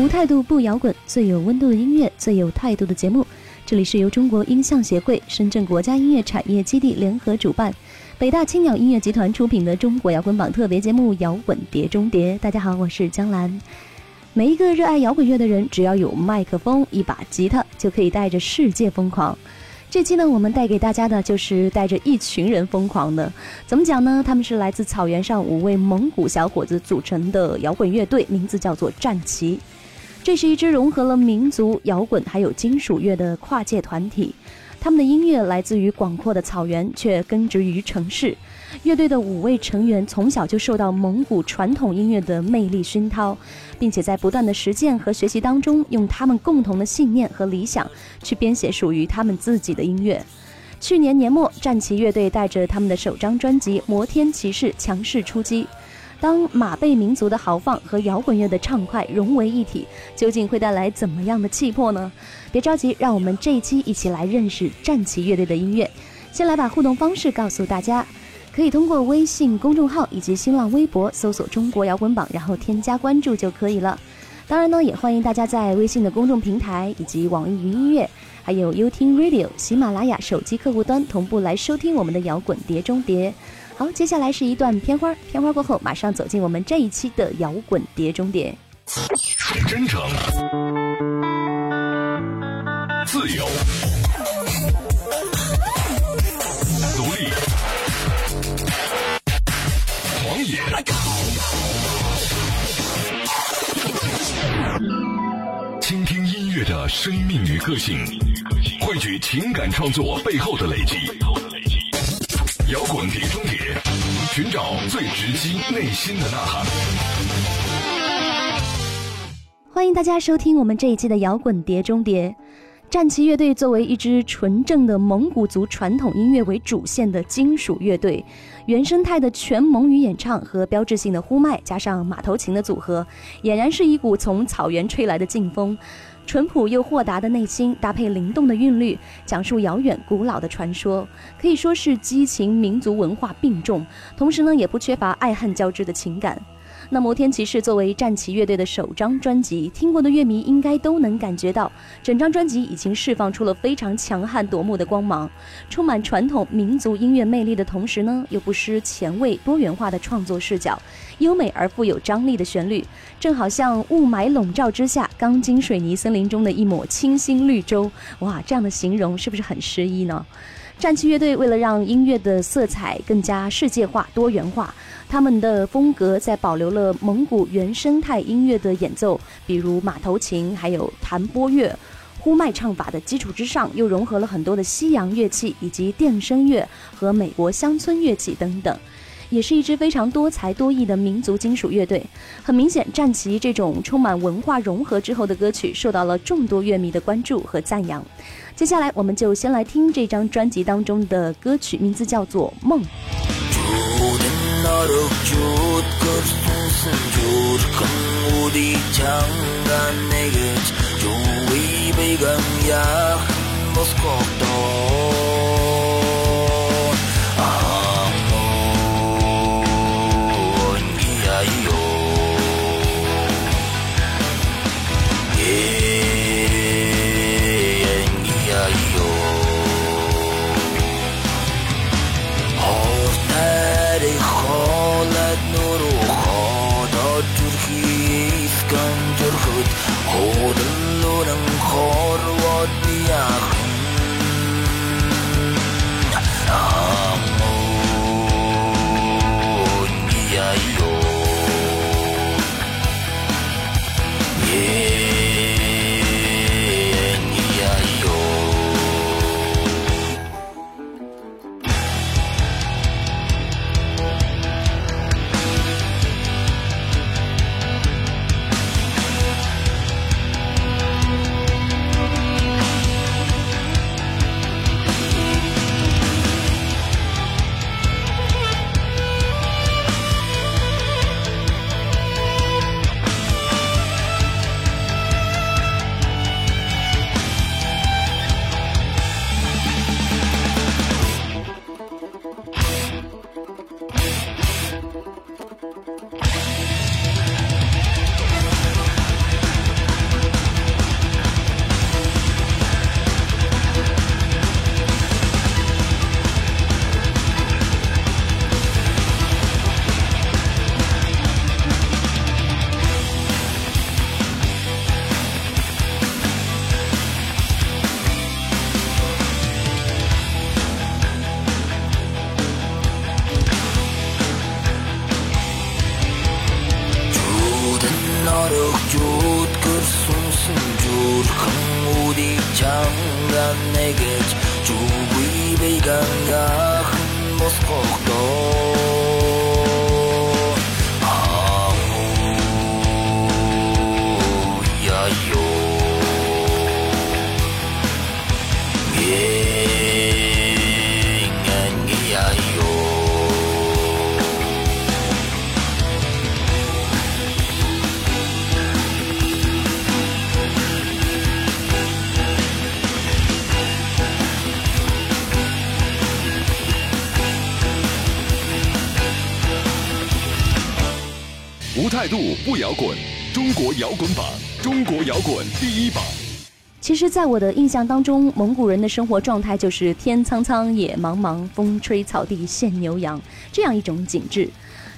无态度不摇滚，最有温度的音乐，最有态度的节目。这里是由中国音像协会、深圳国家音乐产业基地联合主办，北大青鸟音乐集团出品的中国摇滚榜特别节目《摇滚碟中谍》。大家好，我是江兰。每一个热爱摇滚乐的人，只要有麦克风、一把吉他，就可以带着世界疯狂。这期呢，我们带给大家的就是带着一群人疯狂的。怎么讲呢？他们是来自草原上五位蒙古小伙子组成的摇滚乐队，名字叫做战旗。这是一支融合了民族摇滚还有金属乐的跨界团体。他们的音乐来自于广阔的草原，却根植于城市。乐队的五位成员从小就受到蒙古传统音乐的魅力熏陶，并且在不断的实践和学习当中，用他们共同的信念和理想去编写属于他们自己的音乐。去年年末，战旗乐队带着他们的首张专辑《摩天骑士》强势出击。当马背民族的豪放和摇滚乐的畅快融为一体，究竟会带来怎么样的气魄呢？别着急，让我们这一期一起来认识战旗乐队的音乐。先来把互动方式告诉大家，可以通过微信公众号以及新浪微博搜索“中国摇滚榜”，然后添加关注就可以了。当然呢，也欢迎大家在微信的公众平台以及网易云音乐，还有优听 Radio、喜马拉雅手机客户端同步来收听我们的摇滚碟中谍。好，接下来是一段片花，片花过后马上走进我们这一期的摇滚碟中谍。真诚，自由，独立，狂野，倾听音乐的生命与个性，汇聚情感创作背后的累积。摇滚碟中谍，寻找最直击内心的呐喊。欢迎大家收听我们这一期的摇滚碟中谍。战旗乐队作为一支纯正的蒙古族传统音乐为主线的金属乐队，原生态的全蒙语演唱和标志性的呼麦，加上马头琴的组合，俨然是一股从草原吹来的劲风。淳朴又豁达的内心，搭配灵动的韵律，讲述遥远古老的传说，可以说是激情民族文化并重，同时呢，也不缺乏爱恨交织的情感。那摩天骑士作为战旗乐队的首张专辑，听过的乐迷应该都能感觉到，整张专辑已经释放出了非常强悍夺目的光芒，充满传统民族音乐魅力的同时呢，又不失前卫多元化的创作视角，优美而富有张力的旋律，正好像雾霾笼罩之下钢筋水泥森林中的一抹清新绿洲。哇，这样的形容是不是很诗意呢？战旗乐队为了让音乐的色彩更加世界化、多元化。他们的风格在保留了蒙古原生态音乐的演奏，比如马头琴，还有弹拨乐、呼麦唱法的基础之上，又融合了很多的西洋乐器以及电声乐和美国乡村乐器等等，也是一支非常多才多艺的民族金属乐队。很明显，战旗这种充满文化融合之后的歌曲，受到了众多乐迷的关注和赞扬。接下来，我们就先来听这张专辑当中的歌曲，名字叫做《梦》。taruh jut kursun senjur Kemudi jangan negej Jui жууд гэрсүнсэн жүрхэн үди чанган нэгэж жүгүй бейган яхан босхогдоо 无态度不摇滚，中国摇滚榜，中国摇滚第一榜。其实，在我的印象当中，蒙古人的生活状态就是天苍苍，野茫茫，风吹草低见牛羊这样一种景致。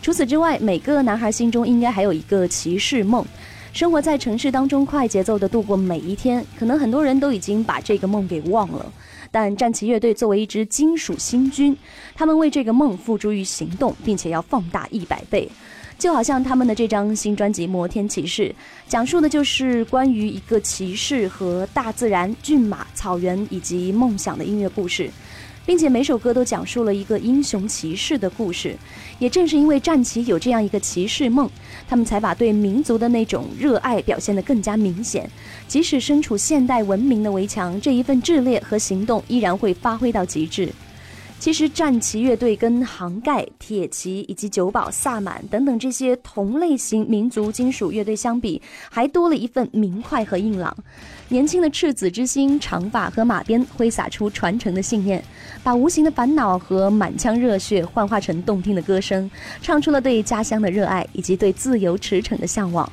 除此之外，每个男孩心中应该还有一个骑士梦，生活在城市当中，快节奏的度过每一天。可能很多人都已经把这个梦给忘了，但战旗乐队作为一支金属新军，他们为这个梦付诸于行动，并且要放大一百倍。就好像他们的这张新专辑《摩天骑士》，讲述的就是关于一个骑士和大自然、骏马、草原以及梦想的音乐故事，并且每首歌都讲述了一个英雄骑士的故事。也正是因为战旗有这样一个骑士梦，他们才把对民族的那种热爱表现得更加明显。即使身处现代文明的围墙，这一份炽烈和行动依然会发挥到极致。其实，战旗乐队跟杭盖、铁骑以及九保、萨满等等这些同类型民族金属乐队相比，还多了一份明快和硬朗。年轻的赤子之心，长发和马鞭挥洒出传承的信念，把无形的烦恼和满腔热血幻化成动听的歌声，唱出了对家乡的热爱以及对自由驰骋的向往。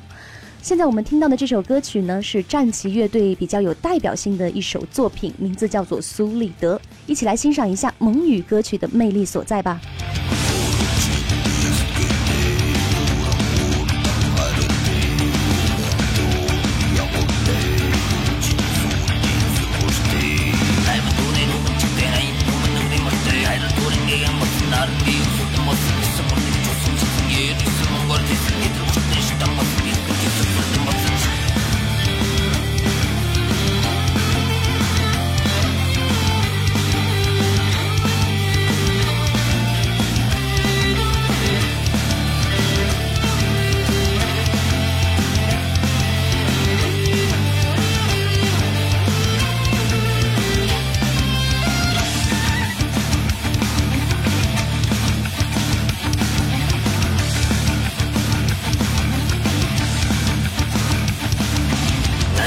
现在我们听到的这首歌曲呢，是战旗乐队比较有代表性的一首作品，名字叫做《苏利德》。一起来欣赏一下蒙语歌曲的魅力所在吧。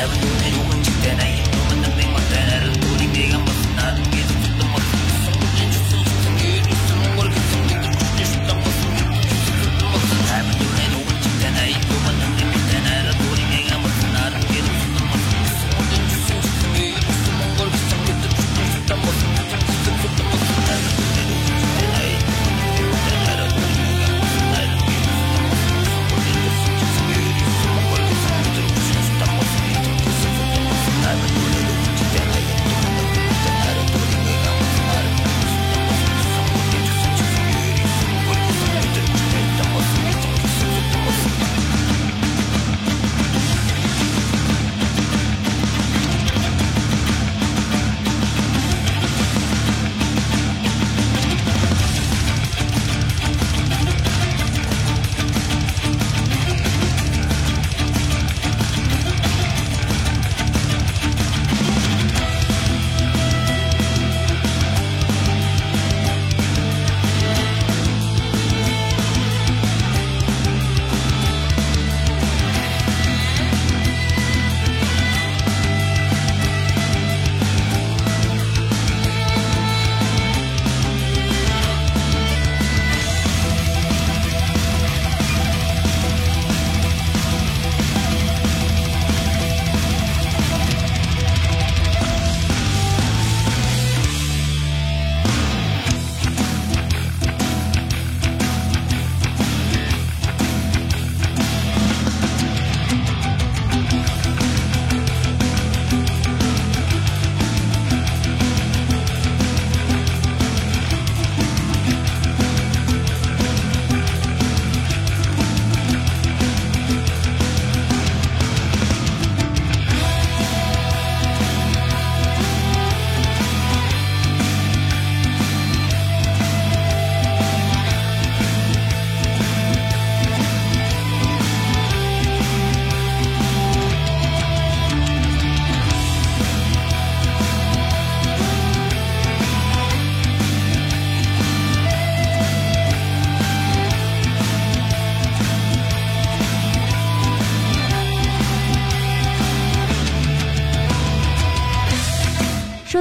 I'm the one. I'm going the next one. I'm going.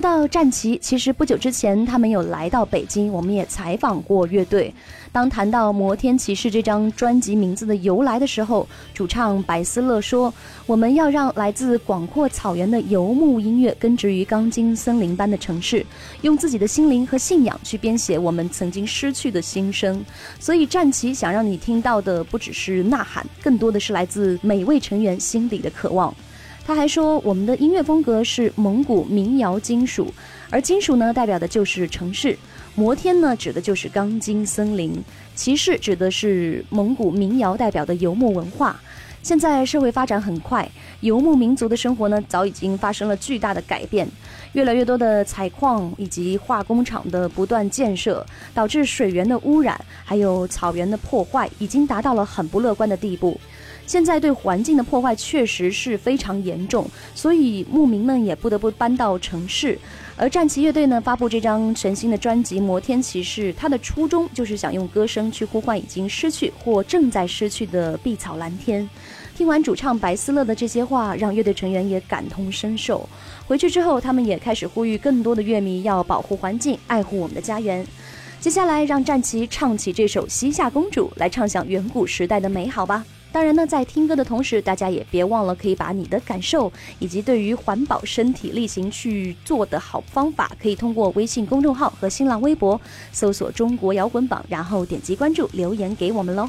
说到战旗，其实不久之前他们有来到北京，我们也采访过乐队。当谈到《摩天骑士》这张专辑名字的由来的时候，主唱白思乐说：“我们要让来自广阔草原的游牧音乐根植于钢筋森林般的城市，用自己的心灵和信仰去编写我们曾经失去的心声。所以，战旗想让你听到的不只是呐喊，更多的是来自每位成员心底的渴望。”他还说，我们的音乐风格是蒙古民谣金属，而金属呢，代表的就是城市；摩天呢，指的就是钢筋森林；骑士指的是蒙古民谣代表的游牧文化。现在社会发展很快，游牧民族的生活呢，早已经发生了巨大的改变。越来越多的采矿以及化工厂的不断建设，导致水源的污染，还有草原的破坏，已经达到了很不乐观的地步。现在对环境的破坏确实是非常严重，所以牧民们也不得不搬到城市。而战旗乐队呢，发布这张全新的专辑《摩天骑士》，它的初衷就是想用歌声去呼唤已经失去或正在失去的碧草蓝天。听完主唱白思乐的这些话，让乐队成员也感同身受。回去之后，他们也开始呼吁更多的乐迷要保护环境，爱护我们的家园。接下来，让战旗唱起这首《西夏公主》，来畅想远古时代的美好吧。当然呢，在听歌的同时，大家也别忘了可以把你的感受以及对于环保身体力行去做的好方法，可以通过微信公众号和新浪微博搜索“中国摇滚榜”，然后点击关注，留言给我们喽。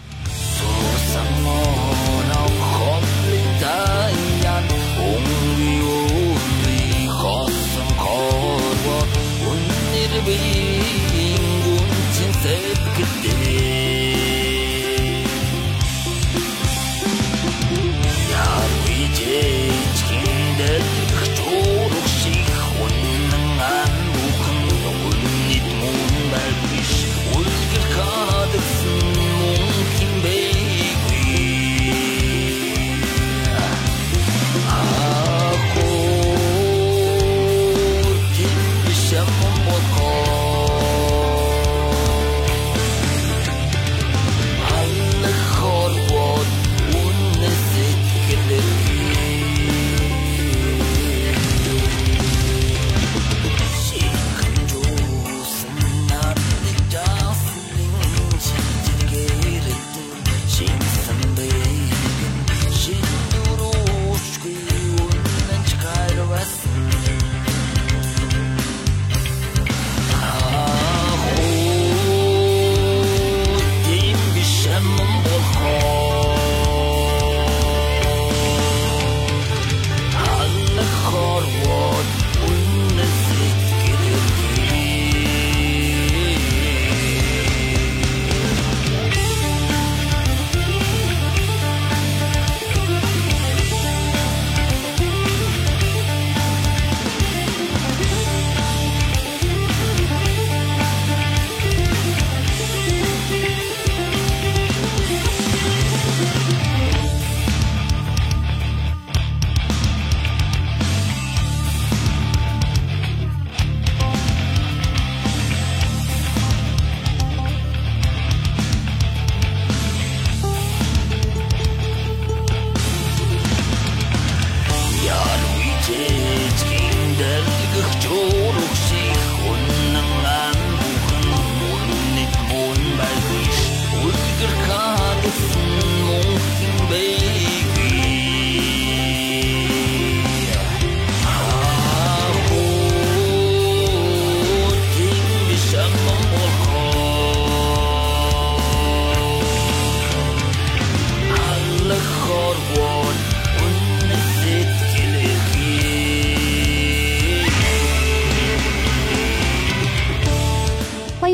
Сечгин дэрдгэх чөөрөх шиг хүн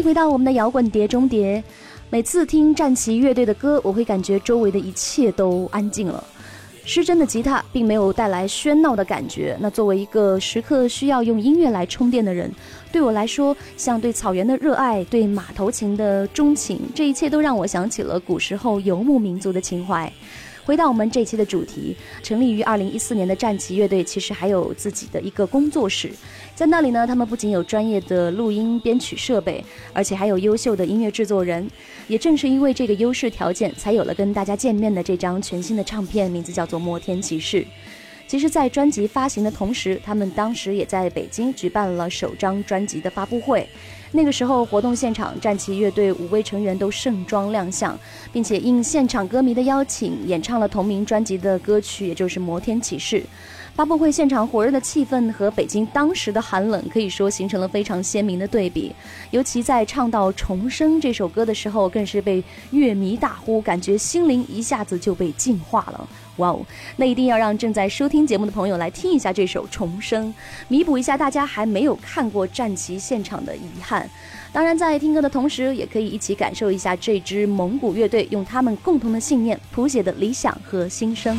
回到我们的摇滚碟中碟，每次听战旗乐队的歌，我会感觉周围的一切都安静了。失真的吉他并没有带来喧闹的感觉。那作为一个时刻需要用音乐来充电的人，对我来说，像对草原的热爱，对马头琴的钟情，这一切都让我想起了古时候游牧民族的情怀。回到我们这期的主题，成立于二零一四年的战旗乐队，其实还有自己的一个工作室，在那里呢，他们不仅有专业的录音编曲设备，而且还有优秀的音乐制作人。也正是因为这个优势条件，才有了跟大家见面的这张全新的唱片，名字叫做《摩天骑士》。其实，在专辑发行的同时，他们当时也在北京举办了首张专辑的发布会。那个时候，活动现场，战旗乐队五位成员都盛装亮相，并且应现场歌迷的邀请，演唱了同名专辑的歌曲，也就是《摩天骑士》。发布会现场火热的气氛和北京当时的寒冷，可以说形成了非常鲜明的对比。尤其在唱到《重生》这首歌的时候，更是被乐迷大呼，感觉心灵一下子就被净化了。哇哦，那一定要让正在收听节目的朋友来听一下这首《重生》，弥补一下大家还没有看过战旗现场的遗憾。当然，在听歌的同时，也可以一起感受一下这支蒙古乐队用他们共同的信念谱写的理想和心声。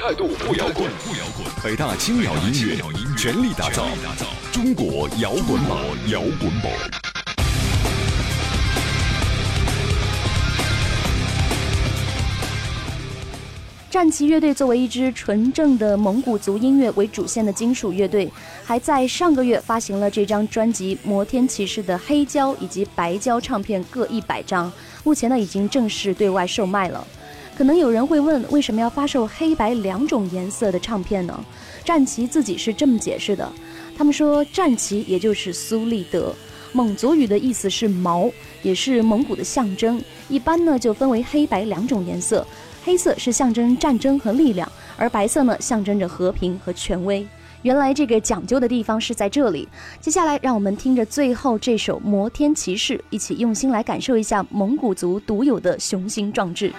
态度不摇滚，不摇滚北大青鸟音乐全力打造中国摇滚榜，摇滚榜。战旗乐队作为一支纯正的蒙古族音乐为主线的金属乐队，还在上个月发行了这张专辑《摩天骑士》的黑胶以及白胶唱片各一百张，目前呢已经正式对外售卖了。可能有人会问，为什么要发售黑白两种颜色的唱片呢？战旗自己是这么解释的，他们说战旗也就是苏利德，蒙族语的意思是毛，也是蒙古的象征。一般呢就分为黑白两种颜色，黑色是象征战争和力量，而白色呢象征着和平和权威。原来这个讲究的地方是在这里。接下来让我们听着最后这首《摩天骑士》，一起用心来感受一下蒙古族独有的雄心壮志。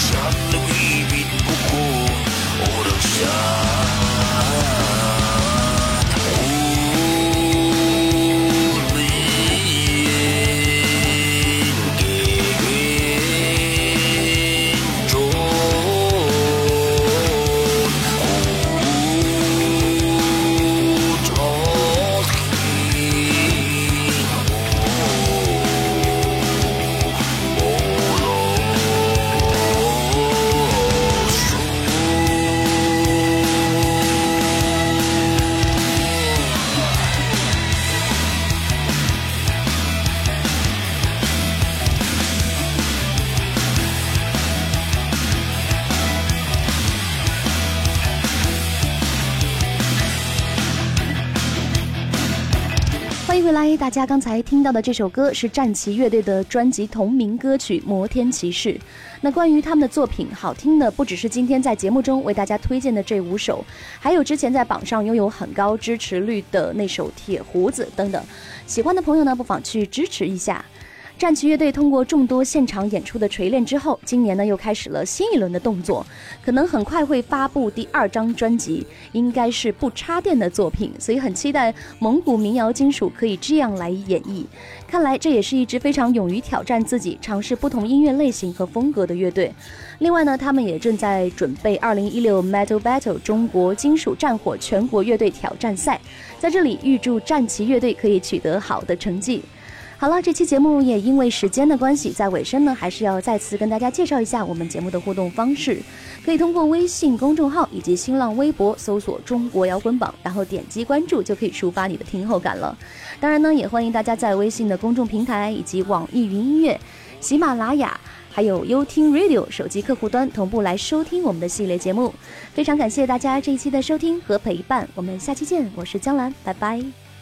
Uzak ibit buku Orang sah 来，大家刚才听到的这首歌是战旗乐队的专辑同名歌曲《摩天骑士》。那关于他们的作品，好听的不只是今天在节目中为大家推荐的这五首，还有之前在榜上拥有很高支持率的那首《铁胡子》等等。喜欢的朋友呢，不妨去支持一下。战旗乐队通过众多现场演出的锤炼之后，今年呢又开始了新一轮的动作，可能很快会发布第二张专辑，应该是不插电的作品，所以很期待蒙古民谣金属可以这样来演绎。看来这也是一支非常勇于挑战自己、尝试不同音乐类型和风格的乐队。另外呢，他们也正在准备2016 Metal Battle 中国金属战火全国乐队挑战赛，在这里预祝战旗乐队可以取得好的成绩。好了，这期节目也因为时间的关系，在尾声呢，还是要再次跟大家介绍一下我们节目的互动方式。可以通过微信公众号以及新浪微博搜索“中国摇滚榜”，然后点击关注就可以触发你的听后感了。当然呢，也欢迎大家在微信的公众平台以及网易云音乐、喜马拉雅。还有优听 Radio 手机客户端同步来收听我们的系列节目，非常感谢大家这一期的收听和陪伴，我们下期见，我是江兰，拜拜。